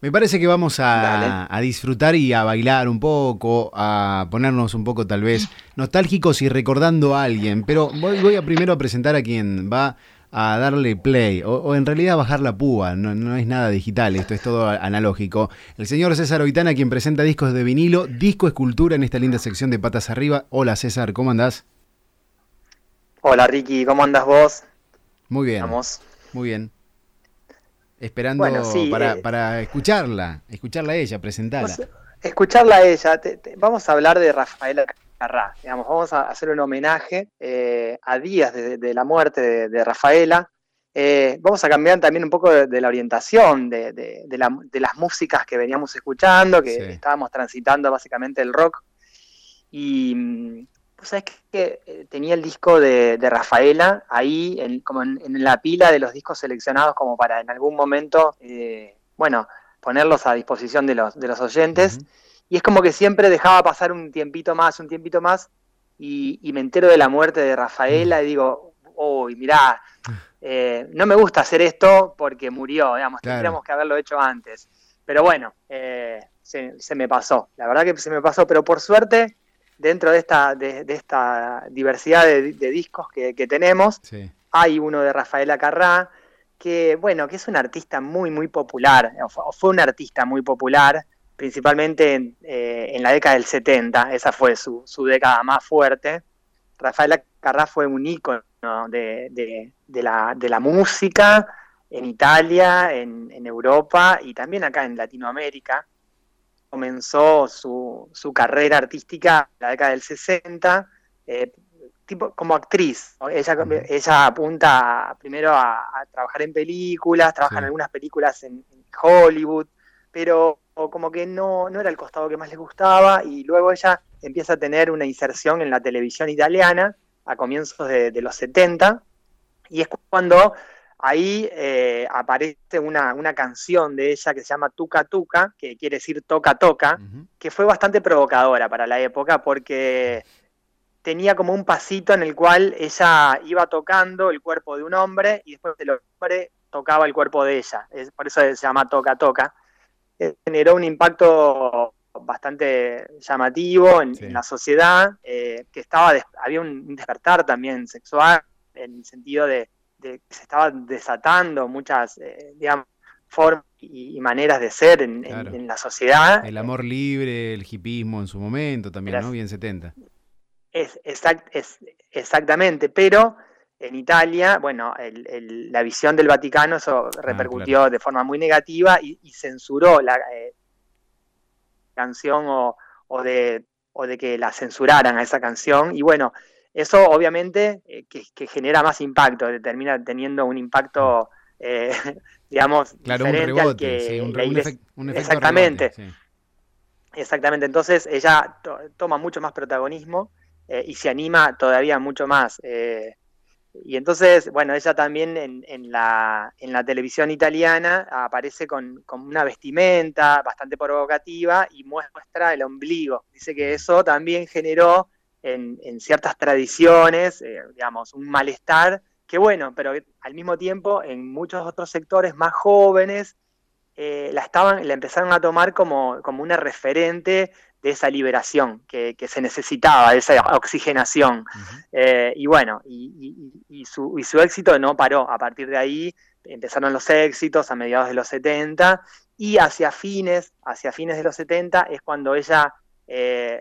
Me parece que vamos a, disfrutar y a bailar un poco, a ponernos un poco tal vez nostálgicos y recordando a alguien, pero voy, a primero a presentar a quien va a darle play, o, en realidad bajar la púa, no, es nada digital, esto es todo analógico. El señor César Oitana, quien presenta discos de vinilo, disco escultura en esta linda sección de Patas Arriba. Hola César, ¿cómo andás? Hola Ricky, ¿cómo andas vos? Muy bien. Vamos. Muy bien esperando para, eh, para, escucharla, escucharla a ella, presentarla. Escucharla a ella. vamos a hablar de Rafaela Carrá. Digamos, vamos a hacer un homenaje eh, a días de, la muerte de, Rafaela. Eh, vamos a cambiar también un poco de, la orientación de, las músicas que veníamos escuchando, que estábamos transitando básicamente el rock. Y mm, sabes que eh, tenía el disco de, Rafaela ahí, en, como en, la pila de los discos seleccionados, como para en algún momento, eh, bueno, ponerlos a disposición de los, de los oyentes. Y es como que siempre dejaba pasar un tiempito más, un tiempito más, y, me entero de la muerte de Rafaela y digo, uy, mirá, eh, no me gusta hacer esto porque murió, digamos, tendríamos que haberlo hecho antes. Pero bueno, se, se me pasó, la verdad que se me pasó, pero por suerte dentro de esta, de, esta diversidad de, discos que, tenemos, hay uno de Rafaela Carrá, que bueno, que es un artista muy, muy popular, o fue un artista muy popular, principalmente en, eh, la década del 70, esa fue su, década más fuerte. Rafaela Carrá fue un ícono de, la, música en Italia, en, en Europa y también acá en Latinoamérica comenzó su, su carrera artística en la década del 60, eh, tipo, como actriz. Ella, ella apunta primero a, trabajar en películas, trabaja en algunas películas en, Hollywood, pero como que no, no era el costado que más le gustaba y luego ella empieza a tener una inserción en la televisión italiana a comienzos de, de los 70 y es cuando ahí eh, aparece una, canción de ella que se llama Tuca Tuca, que quiere decir toca toca, que fue bastante provocadora para la época porque tenía como un pasito en el cual ella iba tocando el cuerpo de un hombre y después el hombre tocaba el cuerpo de ella. por eso se llama toca toca. Eh, generó un impacto bastante llamativo en, la sociedad, eh, que estaba había un despertar también sexual en el sentido de se estaban desatando muchas, eh, digamos, formas y, maneras de ser en, la sociedad. El amor libre, el hipismo en su momento también, ¿no? Bien 70. Es, exactamente, pero en Italia, bueno, la visión del Vaticano eso ah, repercutió de forma muy negativa y, censuró la eh, canción o, o, de, o de que la censuraran a esa canción. Y bueno, eso obviamente eh, que, genera más impacto, termina teniendo un impacto, eh, digamos, diferente al que un, Exactamente. Exactamente, entonces ella toma mucho más protagonismo eh, y se anima todavía mucho más. y entonces, bueno, ella también en, la, en la televisión italiana aparece con, con, una vestimenta bastante provocativa y muestra el ombligo. Dice que eso también generó en, ciertas tradiciones, eh, digamos, un malestar que bueno, pero al mismo tiempo en muchos otros sectores más jóvenes eh, la, estaban, la empezaron a tomar como, como una referente de esa liberación que, se necesitaba, de esa oxigenación. Eh, y bueno, y, su, y, su, éxito no paró. A partir de ahí empezaron los éxitos a mediados de los 70 y hacia fines, hacia fines de los 70 es cuando ella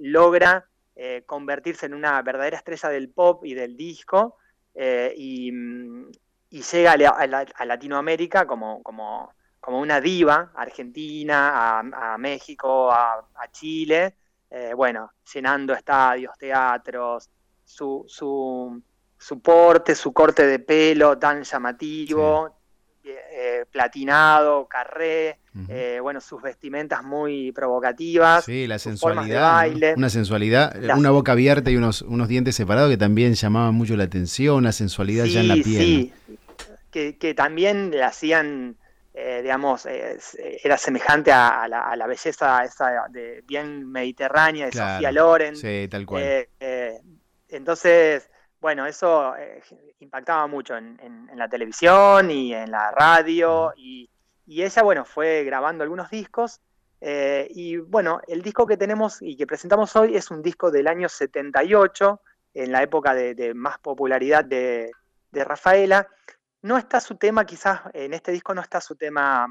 logra eh, convertirse en una verdadera estrella del pop y del disco eh, mm, y, llega a, Latinoamérica como, como, como, una diva, Argentina, a, México, a, Chile, eh, bueno, llenando estadios, teatros, su, su, su, porte, su corte de pelo tan llamativo, eh, platinado, carré, eh, bueno, sus vestimentas muy provocativas. Sí, la sensualidad. Una sensualidad, una boca abierta y unos, unos dientes separados que también llamaban mucho la atención, una sensualidad ya en la piel. Sí, que, también le hacían, eh, digamos, era semejante a, la, belleza esa de bien mediterránea de Sofía Loren. Sí, tal cual. entonces bueno, eso eh, impactaba mucho en, la televisión y en la radio y, y ella, bueno, fue grabando algunos discos. y bueno, el disco que tenemos y que presentamos hoy es un disco del año 78, en la época de, más popularidad de, Rafaela. No está su tema, quizás en este disco no está su tema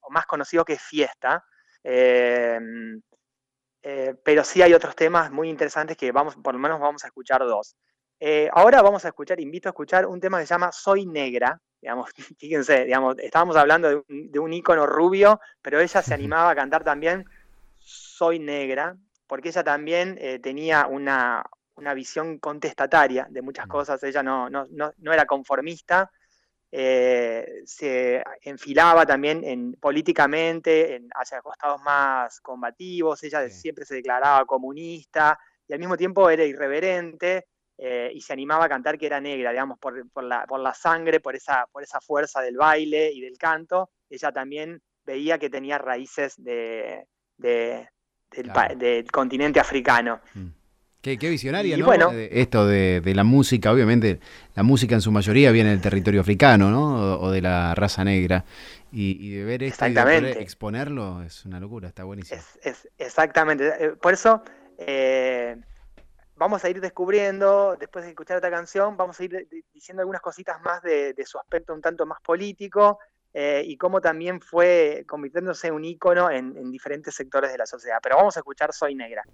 o más conocido que Fiesta, pero sí hay otros temas muy interesantes que vamos, por lo menos vamos a escuchar dos. Eh, ahora vamos a escuchar, invito a escuchar un tema que se llama Soy Negra. Digamos, fíjense, digamos, estábamos hablando de un, de ícono rubio, pero ella se animaba a cantar también Soy Negra, porque ella también eh, tenía una, visión contestataria de muchas cosas. Ella no, no, era conformista, eh, se enfilaba también en, políticamente en, hacia costados más combativos. Ella siempre se declaraba comunista y al mismo tiempo era irreverente. Eh, y se animaba a cantar que era negra, digamos, por, la, por, la, sangre, por esa, por esa fuerza del baile y del canto. Ella también veía que tenía raíces de, del, continente africano. Mm. Qué, visionaria, ¿no? Bueno, Esto de, la música, obviamente, la música en su mayoría viene del territorio africano, ¿no? O, de la raza negra. Y, de ver esto y exponerlo es una locura, está buenísimo. Es, exactamente. Eh, por eso, eh, vamos a ir descubriendo, después de escuchar esta canción, vamos a ir diciendo algunas cositas más de, su aspecto un tanto más político eh, y cómo también fue convirtiéndose en un ícono en diferentes sectores de la sociedad. Pero vamos a escuchar Soy Negra.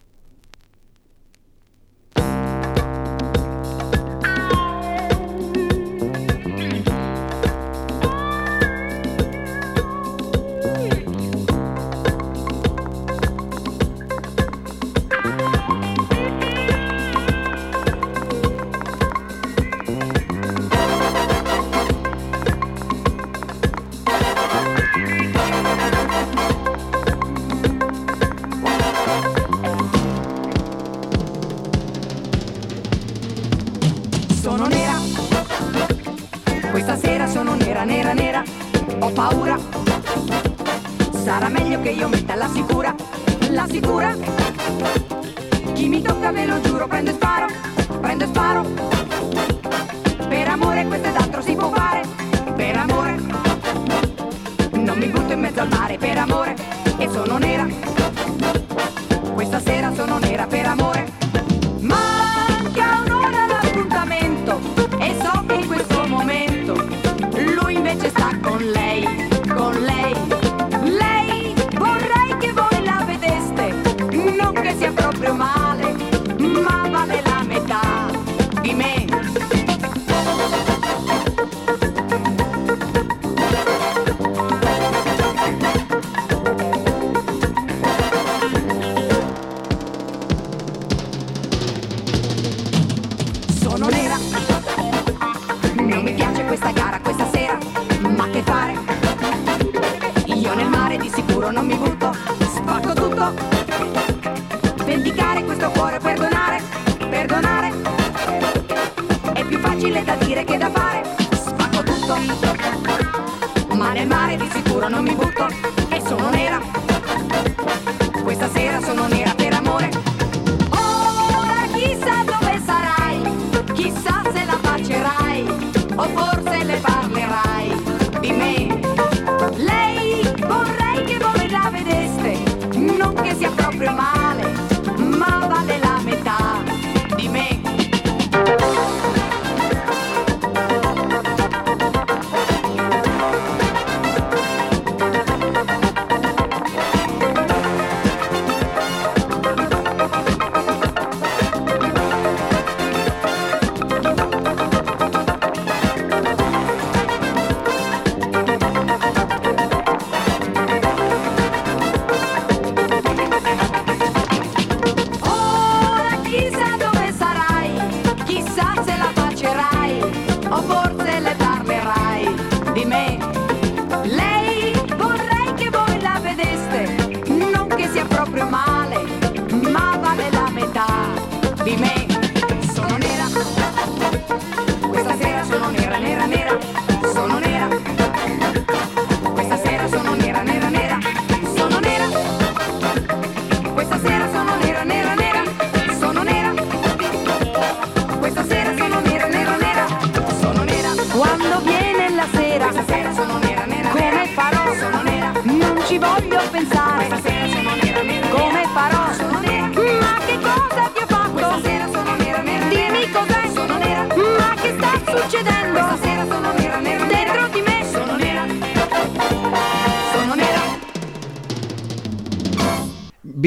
mille da dire che da fare, spacco tutto. Mare mare di sicuro non mi butto.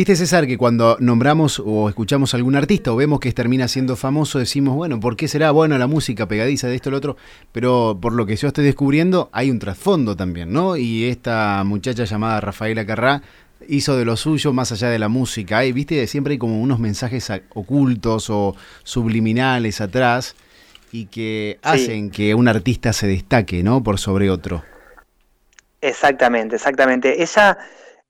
Viste César que cuando nombramos o escuchamos a algún artista o vemos que termina siendo famoso decimos, bueno, ¿por qué será bueno la música pegadiza de esto o lo otro? Pero por lo que yo estoy descubriendo hay un trasfondo también, ¿no? Y esta muchacha llamada Rafaela Carrá hizo de lo suyo más allá de la música. Y viste, siempre hay como unos mensajes ocultos o subliminales atrás y que hacen que un artista se destaque, ¿no? Por sobre otro. Exactamente, exactamente. Ella,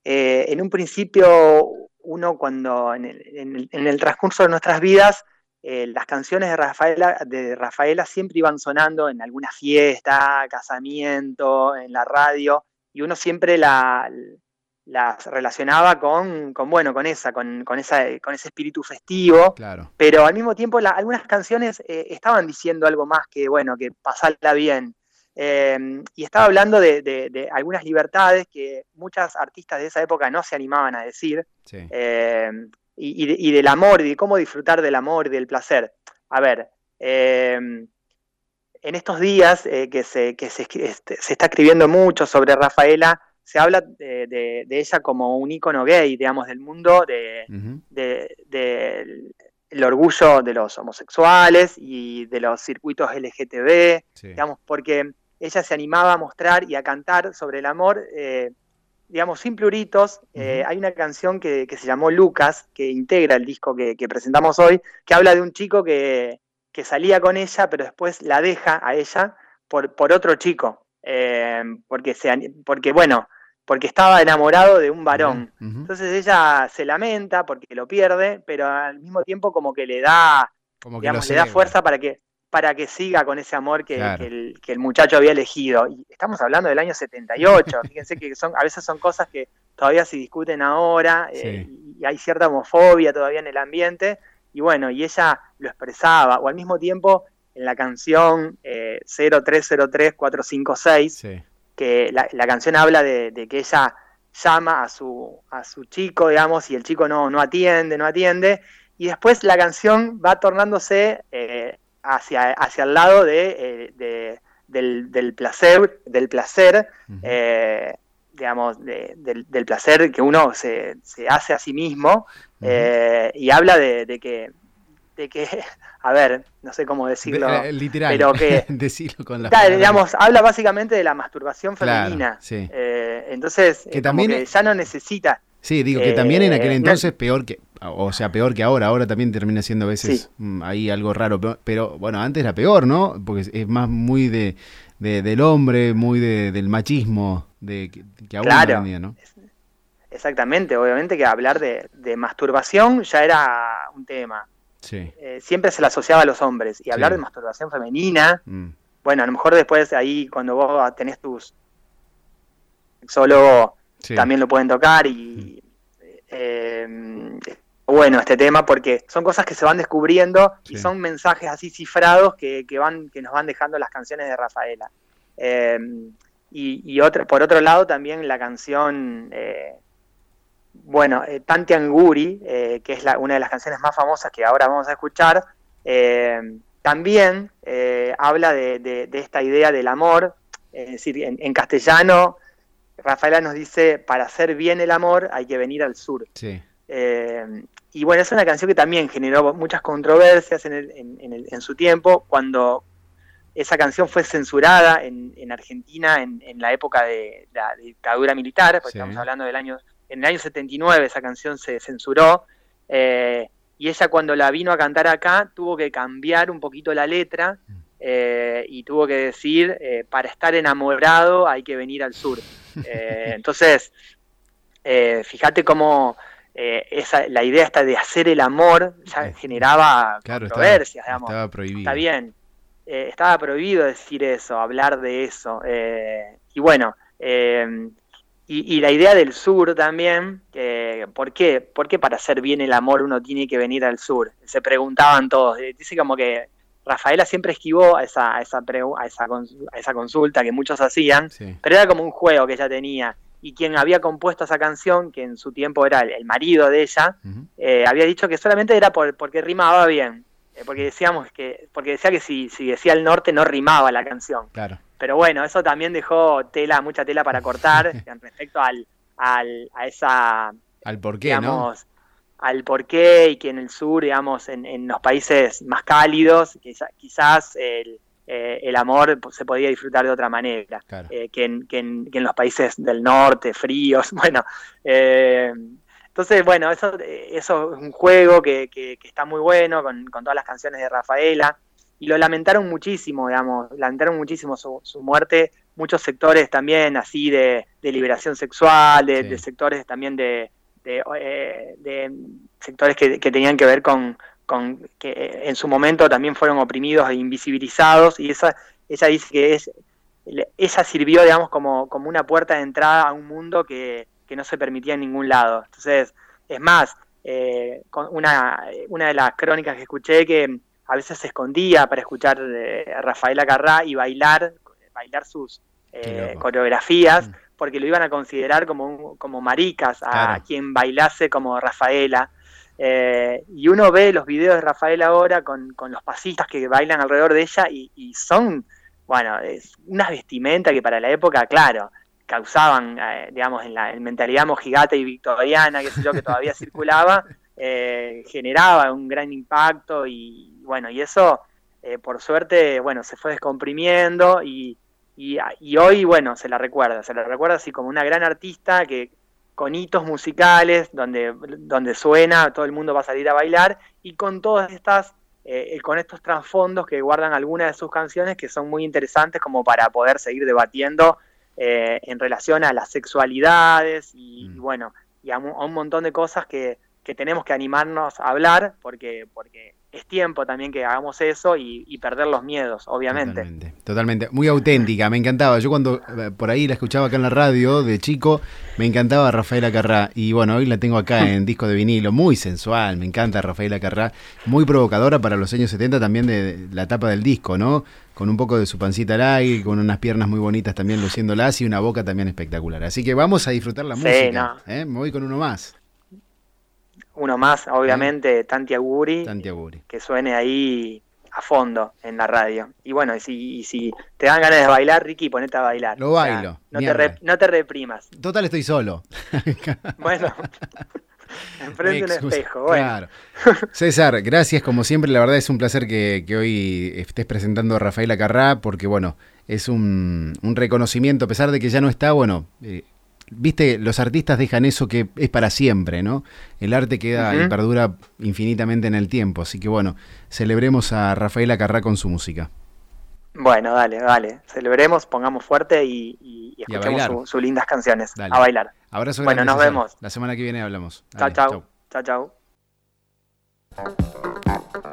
eh, en un principio, uno cuando en el, en el- en el transcurso de nuestras vidas, eh, las canciones de Rafaela, de Rafaela siempre iban sonando en alguna fiesta, casamiento, en la radio, y uno siempre la, las relacionaba con, con, bueno, con esa, con, con esa, con ese espíritu festivo, Claro. pero al mismo tiempo la- algunas canciones eh, estaban diciendo algo más que, bueno, que pasarla bien. Eh, y estaba hablando de, de- de algunas libertades que muchas artistas de esa época no se animaban a decir, Sí. eh, y, y de- y del amor, y de cómo disfrutar del amor y del placer. A ver, eh, en estos días eh, que, se, que se, este, se está escribiendo mucho sobre Rafaela, se habla de, de- ella como un ícono gay, digamos, del mundo de, el orgullo de los homosexuales y de los circuitos LGTB, Sí. digamos, porque ella se animaba a mostrar y a cantar sobre el amor, eh, digamos, sin pluritos. Eh, hay una canción que, que se llamó Lucas, que integra el disco que, que presentamos hoy, que habla de un chico que, que salía con ella, pero después la deja a ella por, por otro chico, eh, porque, se, ani- porque, bueno, porque estaba enamorado de un varón. Entonces ella se lamenta porque lo pierde, pero al mismo tiempo como que le da, Como que lo digamos, le da fuerza para que, para que siga con ese amor que, Claro. que el, que el muchacho había elegido. Y estamos hablando del año 78, fíjense que son, a veces son cosas que todavía se discuten ahora, eh, y hay cierta homofobia todavía en el ambiente, y bueno, y ella lo expresaba, o al mismo tiempo en la canción eh, 0303456, Sí. que la, la canción habla de, de que ella llama a su, a su chico, digamos, y el chico no, no atiende, no atiende, y después la canción va tornándose eh, hacia, hacia el lado de, eh, de- del, del placer, del placer, eh, digamos, de- del, del placer que uno se, se hace a sí mismo, eh, y habla de, de que, de que, a ver, no sé cómo decirlo, De- eh, literal. pero que- Decirlo con palabras. digamos, habla básicamente de la masturbación Claro, femenina. sí. Eh, entonces, Que también que ya no necesita. Sí, digo que también en aquel Eh, entonces peor que, o sea, peor que ahora, ahora también termina siendo a veces Sí. mm, ahí algo raro, pero, pero, bueno, antes era peor, ¿no? Porque es más muy de, de- del hombre, muy de- del machismo, de que, que aún Claro. día, ¿no? Exactamente, obviamente que hablar de, de masturbación ya era un tema. Sí. Eh, siempre se le asociaba a los hombres. Y hablar Sí. de masturbación femenina, mm, bueno, a lo mejor después ahí cuando vos tenés tus sexólogo sí. también lo pueden tocar y eh, bueno este tema porque son cosas que se van descubriendo y son mensajes así cifrados que, que van que nos van dejando las canciones de Rafaela. Eh, y, por otro lado también la canción eh, bueno eh, Tanti Anguri que es la, una de las canciones más famosas que ahora vamos a escuchar eh, también habla de, de- de esta idea del amor es decir en- en castellano Rafaela nos dice, para hacer bien el amor hay que venir al sur. Sí. Eh, y bueno, es una canción que también generó muchas controversias en, el- en- en el- en su tiempo, cuando esa canción fue censurada en, en Argentina en, la época de la dictadura militar, porque Sí. estamos hablando del año, en el año 79 esa canción se censuró, eh, y ella cuando la vino a cantar acá tuvo que cambiar un poquito la letra eh, y tuvo que decir, eh, para estar enamorado hay que venir al sur. Eh, entonces, eh, fíjate cómo eh, esa, la idea esta de hacer el amor ya Eh, generaba Claro, estaba, controversias, digamos. estaba prohibido. Está bien, eh, estaba prohibido decir eso, hablar de eso. eh, y bueno, eh, y, y la idea del sur también, que, ¿por qué? ¿Por qué para hacer bien el amor uno tiene que venir al sur? Se preguntaban todos. eh, Dice como que Rafaela siempre esquivó a esa, a esa, a esa, a esa consulta que muchos hacían, Sí. pero era como un juego que ella tenía. y quien había compuesto esa canción, que en su tiempo era el, el marido de ella, eh, había dicho que solamente era por, porque rimaba bien, eh, porque decíamos que, porque decía que si, si decía el norte no rimaba la canción. Claro. Pero bueno, eso también dejó tela, mucha tela para cortar respecto al, al, a esa Al porqué, ¿no? digamos, al porqué y que en el sur, digamos, en, en los países más cálidos, quizá- quizás el, eh, el amor se podía disfrutar de otra manera Claro. eh, que, en, que en- que en los países del norte, fríos. Bueno, eh, entonces, bueno, eso, eso es un juego que, que- que está muy bueno con, con todas las canciones de Rafaela y lo lamentaron muchísimo, digamos, lamentaron muchísimo su, su muerte. Muchos sectores también así de, de liberación sexual, de, Sí. de sectores también de, de, eh, de sectores que, que tenían que ver con, con que en su momento también fueron oprimidos e invisibilizados y esa ella dice que es ella sirvió digamos como, como una puerta de entrada a un mundo que, que no se permitía en ningún lado entonces es más eh, con una, una de las crónicas que escuché que a veces se escondía para escuchar eh, a Rafaela Carrá y bailar bailar sus eh, coreografías Mm. Porque lo iban a considerar como, un- como maricas a Claro. quien bailase como Rafaela. Eh, y uno ve los videos de Rafaela ahora con, con los pasistas que bailan alrededor de ella y, y son, bueno, es unas vestimentas que para la época, claro, causaban, eh, digamos, en la en mentalidad mojigata y victoriana, qué sé yo, que todavía circulaba, eh, generaba un gran impacto y bueno, y eso, por suerte, bueno, se fue descomprimiendo y, y, y hoy, bueno, se la recuerda, se la recuerda así como una gran artista que con hitos musicales, donde, donde suena, todo el mundo va a salir a bailar, y con todas estas, eh, con estos trasfondos que guardan algunas de sus canciones que son muy interesantes como para poder seguir debatiendo eh, en relación a las sexualidades y, Mm. y bueno, y a un montón de cosas que, que tenemos que animarnos a hablar porque, porque es tiempo también que hagamos eso y, y perder los miedos, obviamente. Totalmente, totalmente. Muy auténtica, me encantaba. Yo cuando eh, por ahí la escuchaba acá en la radio de chico, me encantaba Rafaela Carrá. Y bueno, hoy la tengo acá en disco de vinilo, muy sensual, me encanta Rafaela Carrá. Muy provocadora para los años 70 también de la tapa del disco, ¿no? Con un poco de su pancita al aire, con unas piernas muy bonitas también luciéndolas y una boca también espectacular. Así que vamos a disfrutar la Sí, música. no. ¿eh? Me voy con uno más, Uno más, obviamente, Tanti Aguri, Tanti Aguri. que suene ahí a fondo en la radio. Y bueno, y si, y si te dan ganas de bailar, Ricky, ponete a bailar. Lo bailo, no, te re- hablar. no te reprimas. Total, estoy solo. Bueno, enfrente un espejo. Bueno, Claro. César, gracias como siempre. La verdad es un placer que, que hoy estés presentando a Rafaela Carrá porque, bueno, es un, un reconocimiento, a pesar de que ya no está, bueno, eh, viste, los artistas dejan eso que es para siempre, ¿no? El arte queda y perdura infinitamente en el tiempo. Así que, bueno, celebremos a Rafaela Carrá con su música. bueno, dale, dale. Celebremos, pongamos fuerte y, y- escuchemos su- sus lindas canciones. Dale. A bailar. Abrazo Bueno, nos vemos. La semana que viene hablamos. Chao, Dale, chao. Chao, chao. Se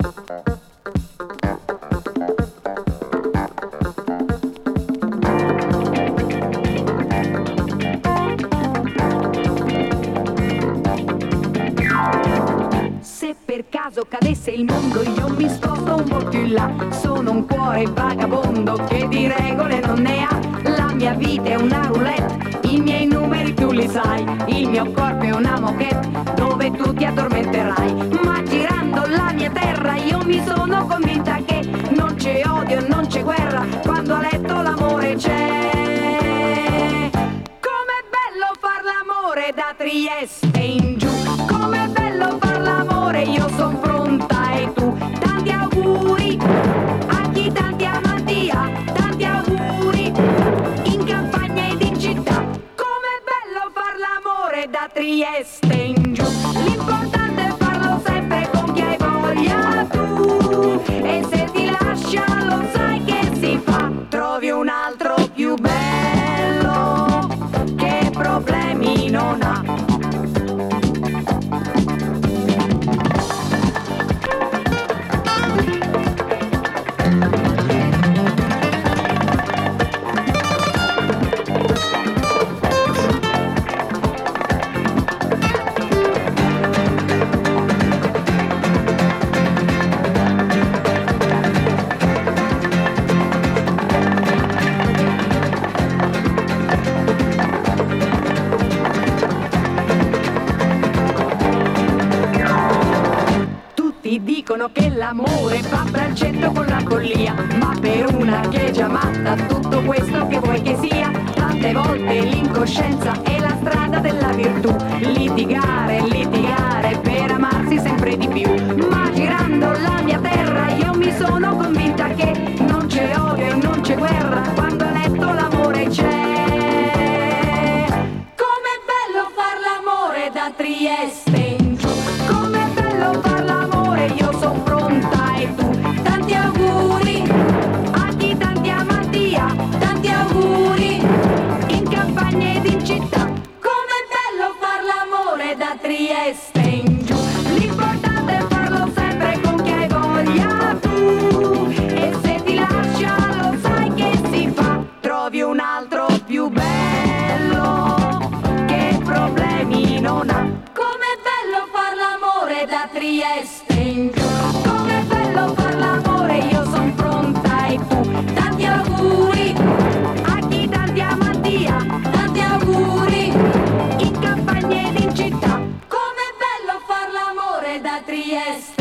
caso cadesse il mondo io mi sposto un po' più in là. Sono un cuore vagabondo che di regole non ne ha. La mia vita è una roulette, i miei numeri tu li sai. Il mio corpo è una moquette dove tu ti addormenterai. Ma girando la mia terra io mi sono convinta che Non c'è odio, non c'è guerra. Quando a letto l'amore c'è. Com'è bello far l'amore da Trieste in Trieste in giù dicono che l'amore va braccetto con la follia, ma per una che è già matta tutto questo che vuoi che sia, tante volte l'incoscienza è la strada della virtù, litigare, litigare per amarsi sempre di più, ma girando la mia terra io mi sono convinta che Come bello far l'amore da Trieste!